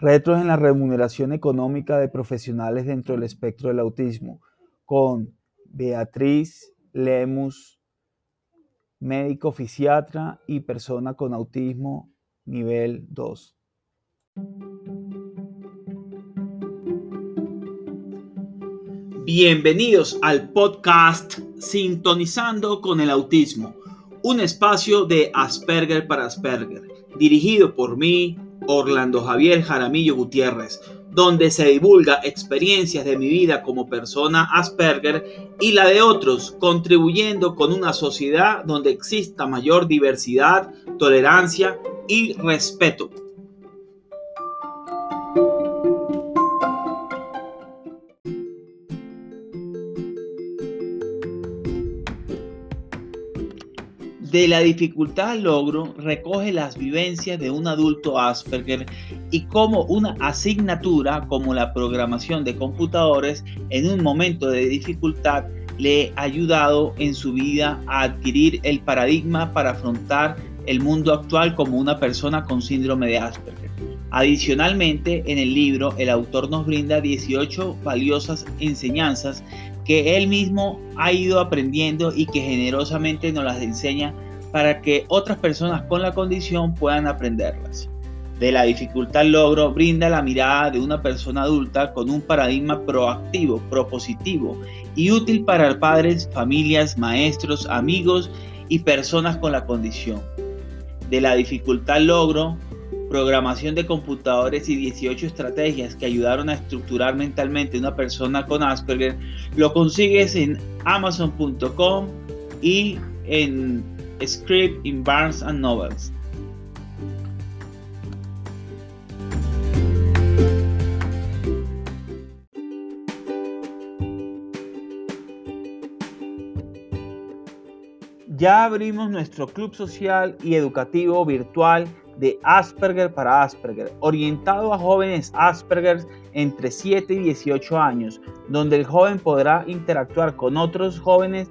Retos en la remuneración económica de profesionales dentro del espectro del autismo con Beatriz Lemus, médico fisiatra y persona con autismo nivel 2. Bienvenidos al podcast Sintonizando con el Autismo, un espacio de Asperger para Asperger, dirigido por mí, Orlando Javier Jaramillo Gutiérrez, donde se divulga experiencias de mi vida como persona Asperger y la de otros, contribuyendo con una sociedad donde exista mayor diversidad, tolerancia y respeto. De la dificultad al logro recoge las vivencias de un adulto Asperger y cómo una asignatura como la programación de computadores en un momento de dificultad le ha ayudado en su vida a adquirir el paradigma para afrontar el mundo actual como una persona con síndrome de Asperger. Adicionalmente, en el libro el autor nos brinda 18 valiosas enseñanzas que él mismo ha ido aprendiendo y que generosamente nos las enseña para que otras personas con la condición puedan aprenderlas. De la dificultad logro brinda la mirada de una persona adulta con un paradigma proactivo, propositivo y útil para padres, familias, maestros, amigos y personas con la condición. De la dificultad logro programación de computadores y 18 estrategias que ayudaron a estructurar mentalmente una persona con Asperger, lo consigues en amazon.com y en Script in Barnes and Novels. Ya abrimos nuestro club social y educativo virtual de Asperger para Asperger, orientado a jóvenes Asperger entre 7 y 18 años, donde el joven podrá interactuar con otros jóvenes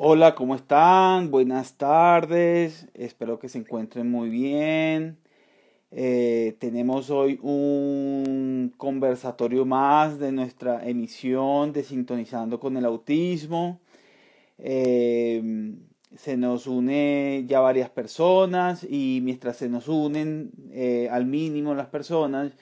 Hola, ¿cómo están? Buenas tardes. Espero que se encuentren muy bien. Eh, tenemos hoy un conversatorio más de nuestra emisión de Sintonizando con el Autismo. Eh, se nos une ya varias personas y mientras se nos unen eh, al mínimo las personas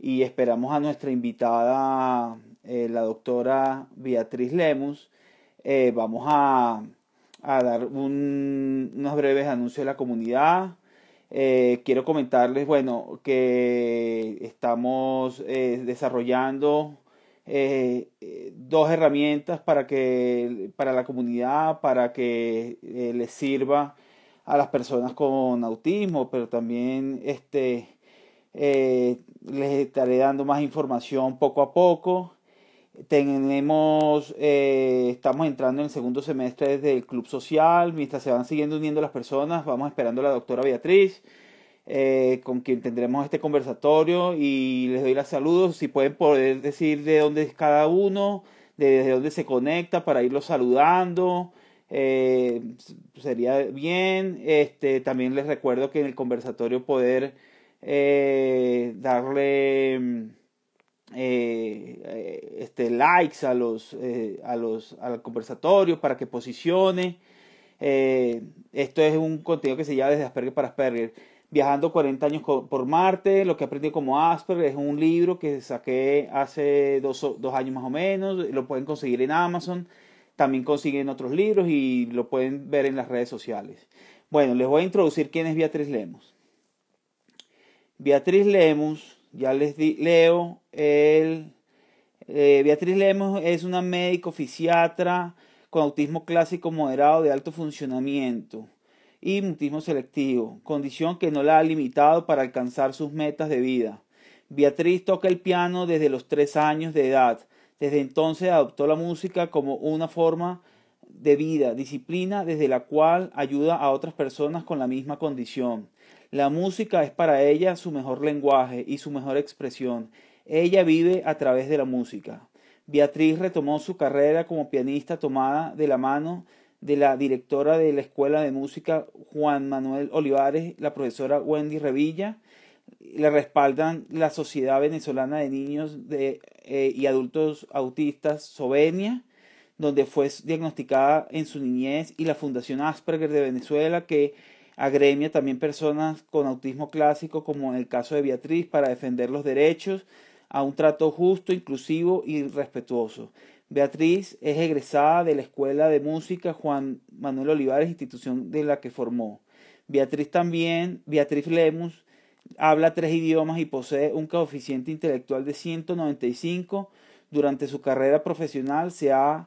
y esperamos a nuestra invitada, la doctora Beatriz Lemus, eh, vamos a, dar unos breves anuncios a la comunidad. Eh, quiero comentarles, bueno, que estamos eh, desarrollando dos herramientas para que para la comunidad, para que les sirva a las personas con autismo, pero también este les estaré dando más información poco a poco. Tenemos, eh, estamos entrando en el segundo semestre desde el club social, mientras se van siguiendo uniendo las personas, vamos esperando a la doctora Beatriz, eh, con quien tendremos este conversatorio y les doy los saludos, si pueden poder decir de dónde es cada uno, desde dónde se conecta para irlos saludando, eh, sería bien. Este, también les recuerdo que en el conversatorio poder darle eh, este, likes a los, eh, a los, al conversatorio para que posicione. Eh, esto es un contenido que se llama desde Asperger para Asperger. Viajando 40 años por Marte, lo que aprendí como Asperger es un libro que saqué hace dos, dos años más o menos. Lo pueden conseguir en Amazon. También consiguen otros libros y lo pueden ver en las redes sociales. Bueno, les voy a introducir quién es Beatriz Lemos. Beatriz Lemos ya les leo. El, eh, Beatriz Lemos es una médico fisiatra con autismo clásico moderado de alto funcionamiento y mutismo selectivo, condición que no la ha limitado para alcanzar sus metas de vida. Beatriz toca el piano desde los tres años de edad. Desde entonces adoptó la música como una forma de vida, disciplina desde la cual ayuda a otras personas con la misma condición. La música es para ella su mejor lenguaje y su mejor expresión. Ella vive a través de la música. Beatriz retomó su carrera como pianista tomada de la mano de la directora de la Escuela de Música Juan Manuel Olivares, la profesora Wendy Revilla. Le respaldan la Sociedad Venezolana de Niños eh, y Adultos Autistas, Sovenia, donde fue diagnosticada en su niñez, y la Fundación Asperger de Venezuela, que agremia también personas con autismo clásico, como en el caso de Beatriz, para defender los derechos a un trato justo, inclusivo y respetuoso. Beatriz es egresada de la Escuela de Música Juan Manuel Olivares, institución de la que formó. Beatriz también, Beatriz Lemus, habla tres idiomas y posee un coeficiente intelectual de 195. Durante su carrera profesional se ha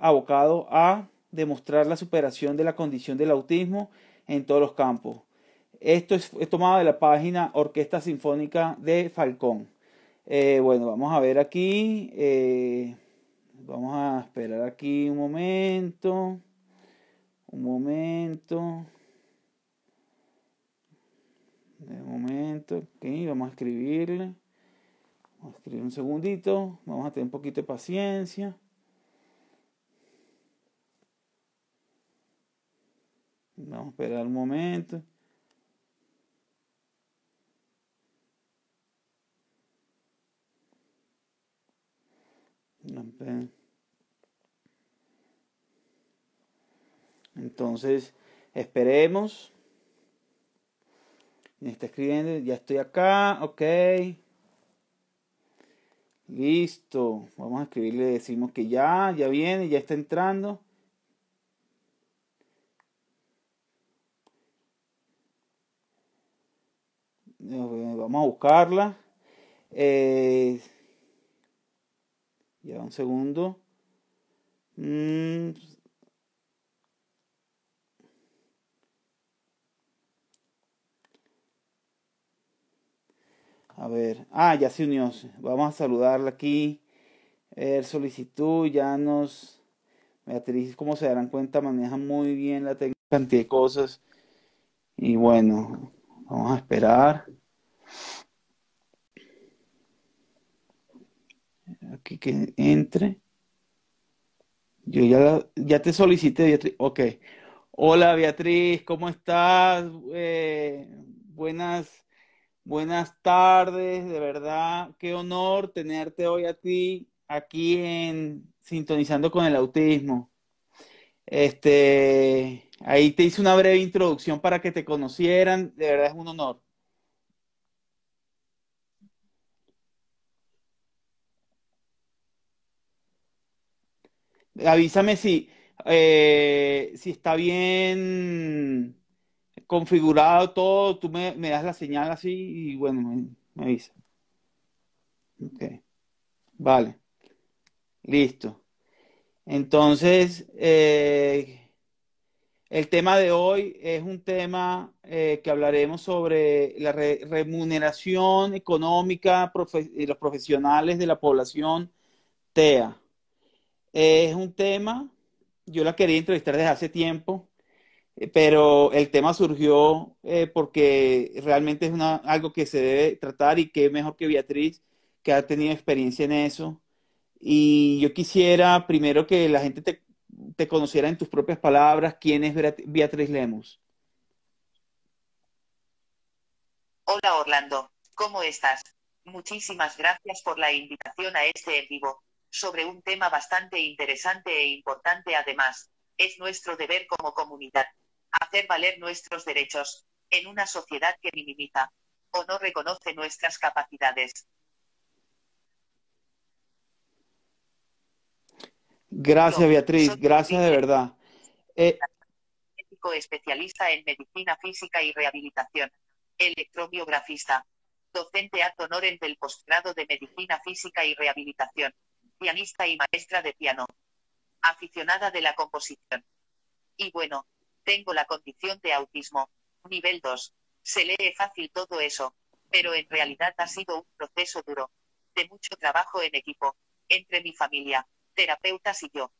abocado a demostrar la superación de la condición del autismo en todos los campos. Esto es, tomado de la página Orquesta Sinfónica de Falcón. Eh, bueno, vamos a ver aquí. Eh, vamos a esperar aquí un momento. Un momento. De momento, ok, vamos a escribirle. Vamos a escribir un segundito. Vamos a tener un poquito de paciencia. Vamos a esperar un momento. Entonces, esperemos. Me está escribiendo, ya estoy acá, ok. Listo. Vamos a escribirle, decimos que ya, ya viene, ya está entrando. A buscarla. Eh, ya un segundo. Mm. A ver, ah, ya se unió. Vamos a saludarla aquí. El solicitud, ya nos. Beatriz, como se darán cuenta, maneja muy bien la técnica, cantidad de cosas. Y bueno, vamos a esperar. Aquí que entre. Yo ya, ya te solicité, Beatriz. Ok. Hola, Beatriz, ¿cómo estás? Eh, buenas, buenas tardes, de verdad. Qué honor tenerte hoy a ti aquí en Sintonizando con el Autismo. Este, ahí te hice una breve introducción para que te conocieran. De verdad es un honor. Avísame si, eh, si está bien configurado todo, tú me, das la señal así y bueno, me, me avisa. Ok, vale, listo. Entonces, eh, el tema de hoy es un tema eh, que hablaremos sobre la remuneración económica de los profesionales de la población TEA. Es un tema, yo la quería entrevistar desde hace tiempo, eh, pero el tema surgió eh, porque realmente es algo que se debe tratar y que mejor que Beatriz, que ha tenido experiencia en eso. Y yo quisiera primero que la gente te, te conociera en tus propias palabras quién es Beatriz Lemos. Hola Orlando, ¿cómo estás? Muchísimas gracias por la invitación a este en vivo sobre un tema bastante interesante e importante además. Es nuestro deber como comunidad hacer valer nuestros derechos en una sociedad que minimiza o no reconoce nuestras capacidades. Gracias, Beatriz. Gracias de verdad. Eh, especialista en medicina física y rehabilitación. Electrobiografista. Docente ad honorem del posgrado de medicina física y rehabilitación pianista y maestra de piano. Aficionada de la composición. Y bueno, tengo la condición de autismo. Nivel 2. Se lee fácil todo eso, pero en realidad ha sido un proceso duro. De mucho trabajo en equipo. entre mi familia, terapeutas y yo.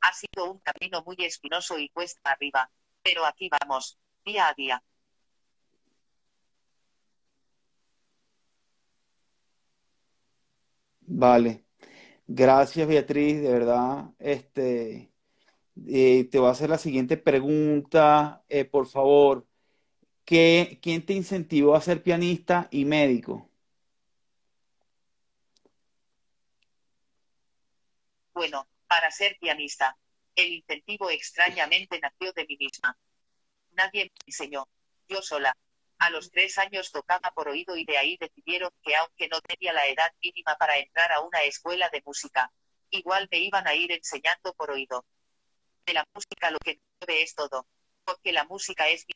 Ha sido un camino muy espinoso y cuesta arriba, pero aquí vamos, día a día. Vale. Gracias, Beatriz, de verdad. Este, eh, te voy a hacer la siguiente pregunta, eh, por favor. ¿Qué, quién te incentivó a ser pianista y médico? Bueno, para ser pianista, el incentivo extrañamente nació de mí misma. Nadie me enseñó, yo sola. A los tres años tocaba por oído y de ahí decidieron que aunque no tenía la edad mínima para entrar a una escuela de música, igual me iban a ir enseñando por oído. De la música lo que ve es todo, porque la música es mi...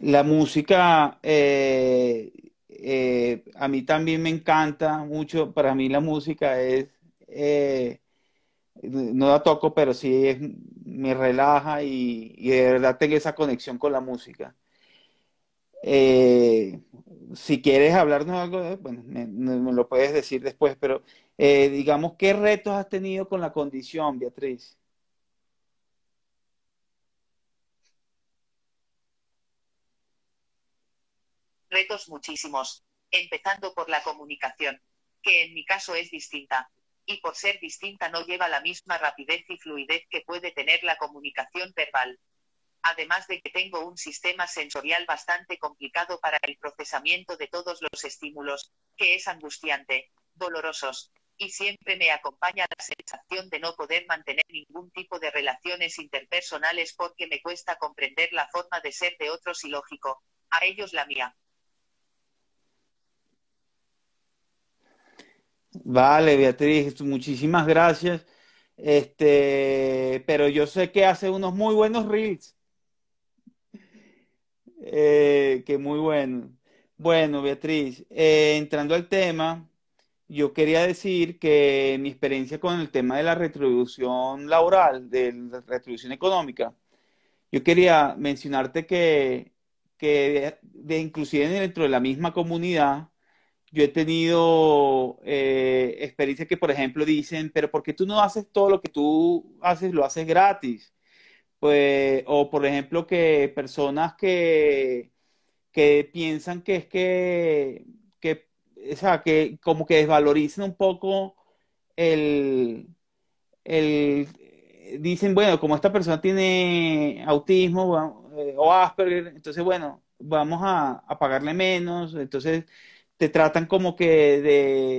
La música eh, eh, a mí también me encanta mucho. Para mí la música es, eh, no la toco, pero sí es, me relaja y, de verdad tengo esa conexión con la música. Eh, si quieres hablarnos algo, bueno, me, me lo puedes decir después, pero eh, digamos, ¿qué retos has tenido con la condición, Beatriz? Retos muchísimos, empezando por la comunicación, que en mi caso es distinta, y por ser distinta no lleva la misma rapidez y fluidez que puede tener la comunicación verbal. Además de que tengo un sistema sensorial bastante complicado para el procesamiento de todos los estímulos, que es angustiante, dolorosos, y siempre me acompaña la sensación de no poder mantener ningún tipo de relaciones interpersonales porque me cuesta comprender la forma de ser de otros y lógico, a ellos la mía. Vale, Beatriz, muchísimas gracias. Este, pero yo sé que hace unos muy buenos reels. Eh, que muy bueno. Bueno, Beatriz, eh, entrando al tema, yo quería decir que mi experiencia con el tema de la retribución laboral, de la retribución económica, yo quería mencionarte que, que de, de- inclusive dentro de la misma comunidad, yo he tenido eh, experiencias que, por ejemplo, dicen, pero ¿por qué tú no haces todo lo que tú haces, lo haces gratis? Pues, o por ejemplo, que personas que, que piensan que es que, que, o sea, que como que desvalorizan un poco el, el, dicen, bueno, como esta persona tiene autismo eh, o Asperger, entonces, bueno, vamos a pagarle menos, entonces te tratan como que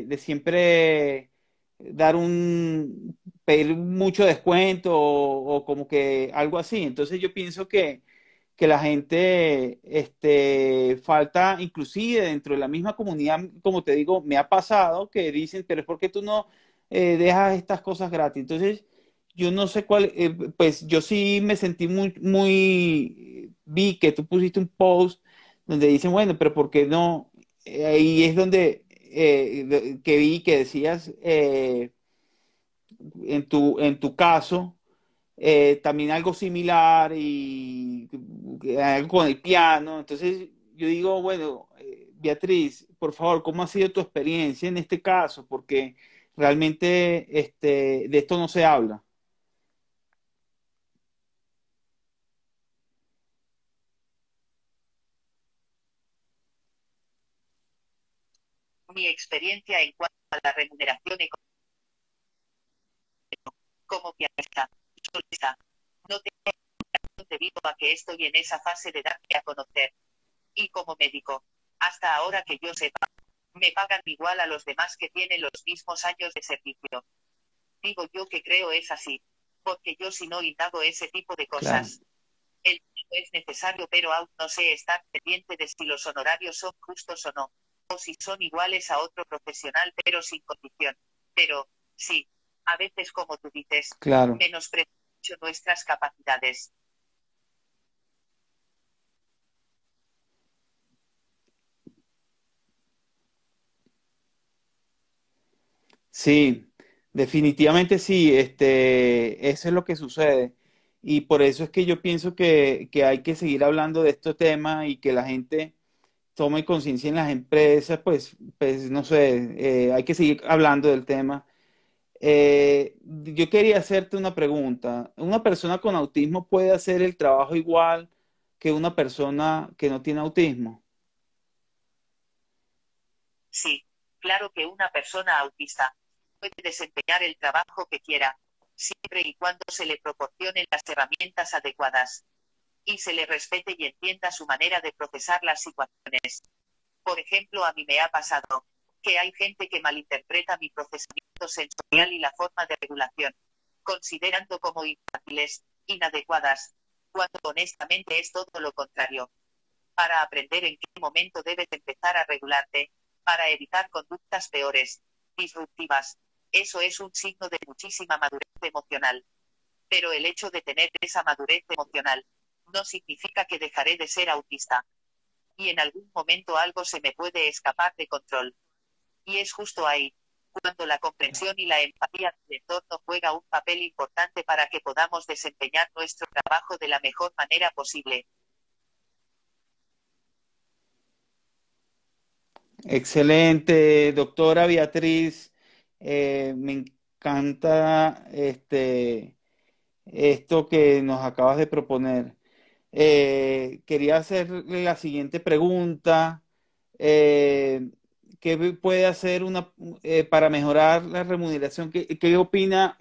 de, siempre dar un, pedir mucho descuento o, o como que algo así. Entonces yo pienso que, que la gente, este, falta inclusive dentro de la misma comunidad, como te digo, me ha pasado que dicen, pero es porque tú no eh, dejas estas cosas gratis. Entonces, yo no sé cuál, eh, pues yo sí me sentí muy, muy, vi que tú pusiste un post donde dicen, bueno, pero ¿por qué no? Eh, ahí es donde eh, que vi que decías eh, en tu, en tu caso eh, también algo similar y eh, algo con el piano. Entonces yo digo, bueno, Beatriz, por favor, ¿cómo ha sido tu experiencia en este caso? Porque realmente este, de esto no se habla. Mi experiencia en cuanto a la remuneración económica como pianista, solista, no tengo debido a que estoy en esa fase de darme a conocer. Y como médico, hasta ahora que yo sepa, me pagan igual a los demás que tienen los mismos años de servicio. Digo yo que creo es así, porque yo si no indago ese tipo de Claro. cosas. El dinero es necesario, pero aún no sé estar pendiente de si los honorarios son justos o no, si son iguales a otro profesional, pero sin condición. Pero sí, a veces, como tú dices, claro. menosprecio nuestras capacidades. Sí, definitivamente sí, este, eso es lo que sucede. Y por eso es que yo pienso que, que hay que seguir hablando de este tema y que la gente tome conciencia en las empresas, pues, pues no sé, eh, hay que seguir hablando del tema. Eh, yo quería hacerte una pregunta. ¿Una persona con autismo puede hacer el trabajo igual que una persona que no tiene autismo? Sí, claro que una persona autista puede desempeñar el trabajo que quiera, siempre y cuando se le proporcionen las herramientas adecuadas y se le respete y entienda su manera de procesar las situaciones. Por ejemplo, a mí me ha pasado que hay gente que malinterpreta mi procesamiento sensorial y la forma de regulación, considerando como infantiles, inadecuadas, cuando honestamente es todo lo contrario. Para aprender en qué momento debes empezar a regularte, para evitar conductas peores, disruptivas, eso es un signo de muchísima madurez emocional. Pero el hecho de tener esa madurez emocional, no significa que dejaré de ser autista. Y en algún momento algo se me puede escapar de control. Y es justo ahí, cuando la comprensión y la empatía del entorno juega un papel importante para que podamos desempeñar nuestro trabajo de la mejor manera posible. Excelente, doctora Beatriz. Eh, me encanta este, esto que nos acabas de proponer. Eh, quería hacerle la siguiente pregunta. Eh, ¿Qué puede hacer una, eh, para mejorar la remuneración? ¿Qué, qué opina?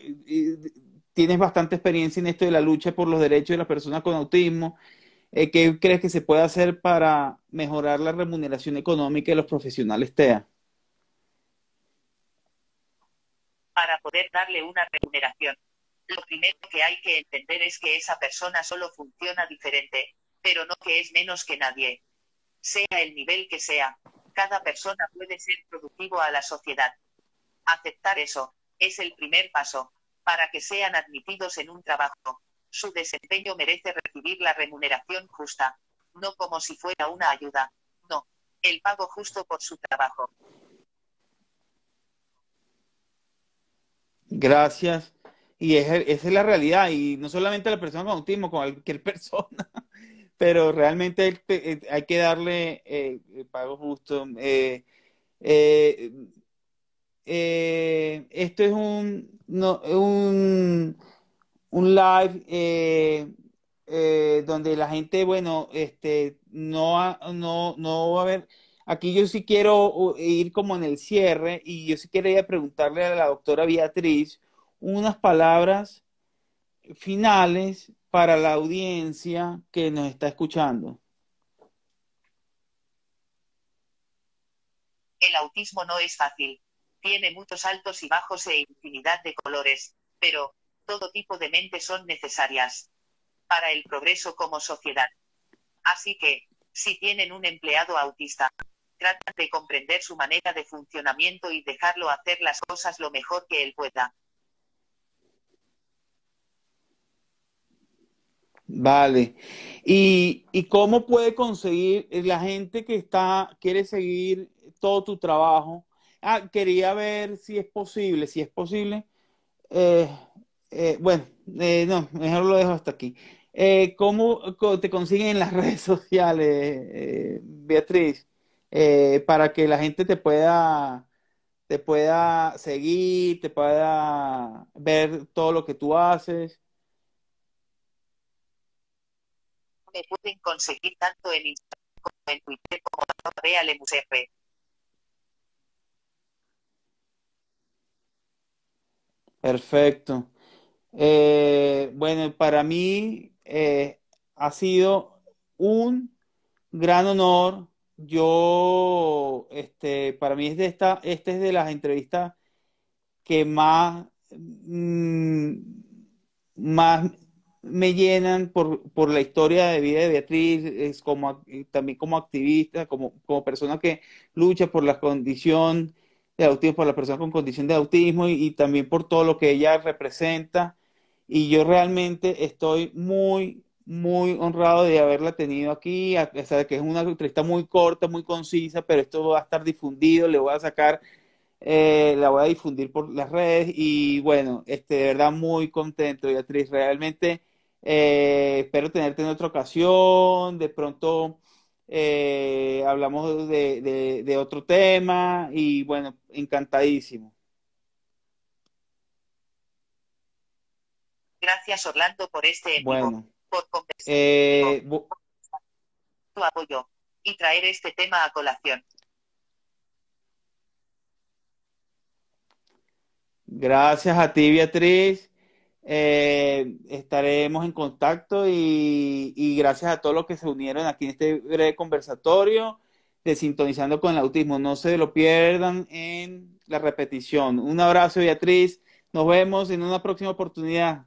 Tienes bastante experiencia en esto de la lucha por los derechos de las personas con autismo. ¿Qué crees que se puede hacer para mejorar la remuneración económica de los profesionales TEA? Para poder darle una remuneración lo primero que hay que entender es que esa persona solo funciona diferente, pero no que es menos que nadie. Sea el nivel que sea, cada persona puede ser productivo a la sociedad. Aceptar eso, es el primer paso, para que sean admitidos en un trabajo. Su desempeño merece recibir la remuneración justa, no como si fuera una ayuda, no, el pago justo por su trabajo. Gracias. Y esa es la realidad, y no solamente la persona con autismo, con cualquier persona, pero realmente eh, hay que darle eh, el pago justo. Eh, esto es un, un, un live donde la gente, bueno, este, no, no, no va a haber... Aquí yo sí quiero ir como en el cierre y yo sí quería preguntarle a la doctora Beatriz unas palabras finales para la audiencia que nos está escuchando. El autismo no es fácil. Tiene muchos altos y bajos e infinidad de colores, pero todo tipo de mentes son necesarias para el progreso como sociedad. Así que, si tienen un empleado autista, tratan de comprender su manera de funcionamiento y dejarlo hacer las cosas lo mejor que él pueda. Vale. ¿Y, cómo puede conseguir la gente que está, quiere seguir todo tu trabajo? Ah, quería ver si es posible, si es posible. Eh, eh, bueno, eh, no, mejor lo dejo hasta aquí. ¿cómo te consiguen en las redes sociales, Beatriz? para que la gente te pueda, te pueda seguir, te pueda ver todo lo que tú haces. Me pueden conseguir tanto en Instagram como en Twitter como en Perfecto. Eh, bueno, para mí eh, ha sido un gran honor. Yo, este, para mí es de esta, este es de las entrevistas que más, mm, más me llenan por, por la historia de vida de Beatriz, como, también como activista, como, como persona que lucha por la condición de autismo, por la persona con condición de autismo y, también por todo lo que ella representa. Y yo realmente estoy muy, muy honrado de haberla tenido aquí, a pesar de que es una entrevista muy corta, muy concisa, pero esto va a estar difundido, le voy a sacar eh, la voy a difundir por las redes y bueno, este, de verdad muy contento, Beatriz. Realmente eh, espero tenerte en otra ocasión. De pronto eh, hablamos de, de, otro tema y bueno, encantadísimo. Gracias Orlando por este bueno, por tu apoyo y traer este tema a colación. Gracias a ti, Beatriz. Eh, estaremos en contacto y, gracias a todos los que se unieron aquí en este breve conversatorio de Sintonizando con el Autismo. No se lo pierdan en la repetición. Un abrazo, Beatriz. Nos vemos en una próxima oportunidad.